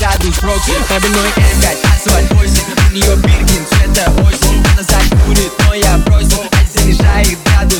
рядом с проки Надо мной 5 асфальт 8 У нее биркин цвета осень Она закурит, но а я бросил От занижает градус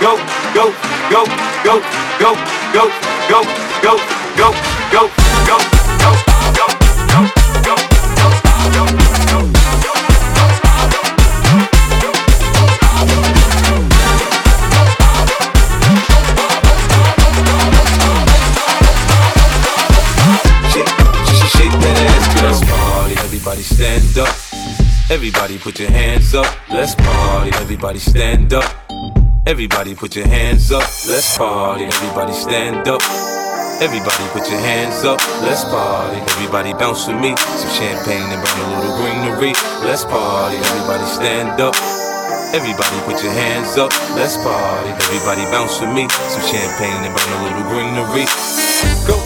go, go, go, go, go, go, go, go, go, go, go, go, go, go, go, go, go, go. Everybody stand up. Everybody put your hands up. Let's party. Everybody stand up. Everybody put your hands up, let's party. Everybody stand up. Everybody put your hands up, let's party. Everybody bounce with me. Some champagne and burn a little greenery. Let's party. Everybody stand up. Everybody put your hands up, let's party. Everybody bounce with me. Some champagne and burn a little greenery. Go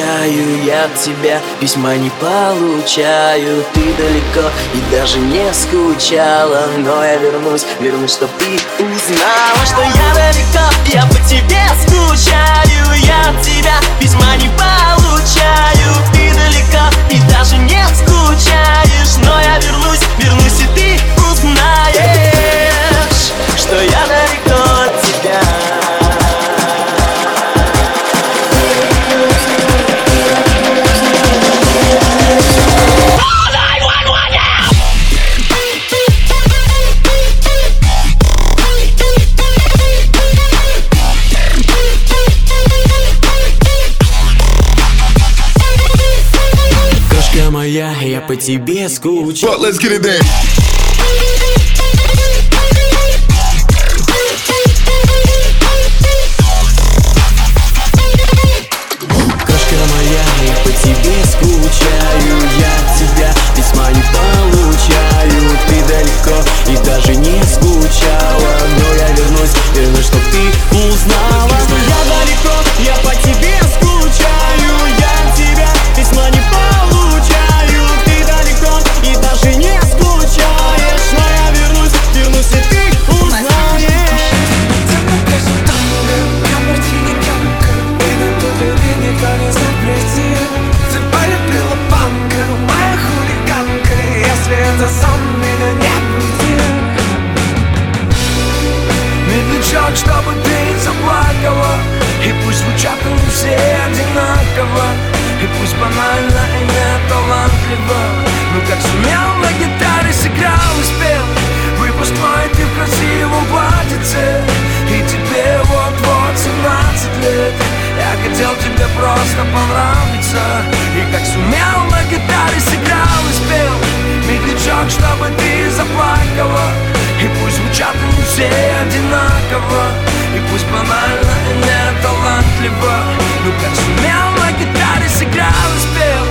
Скучаю я от тебя, письма не получаю Ты далеко и даже не скучала Но я вернусь, вернусь, чтоб ты узнала Что я далеко, я по тебе скучаю Я от тебя письма не получаю Ты далеко и даже не скучаешь Но я вернусь, вернусь и ты узнаешь Что я далеко я, я по тебе скучал. But let's get it down. просто понравится И как сумел на гитаре сыграл и спел Медлячок, чтобы ты заплакала И пусть звучат они все одинаково И пусть банально и не талантливо Ну как сумел на гитаре сыграл и спел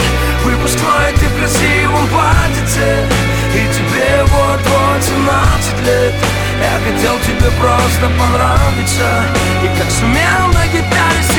Выпускной ты в красивом платьице И тебе вот-вот 17 лет я хотел тебе просто понравиться И как сумел на гитаре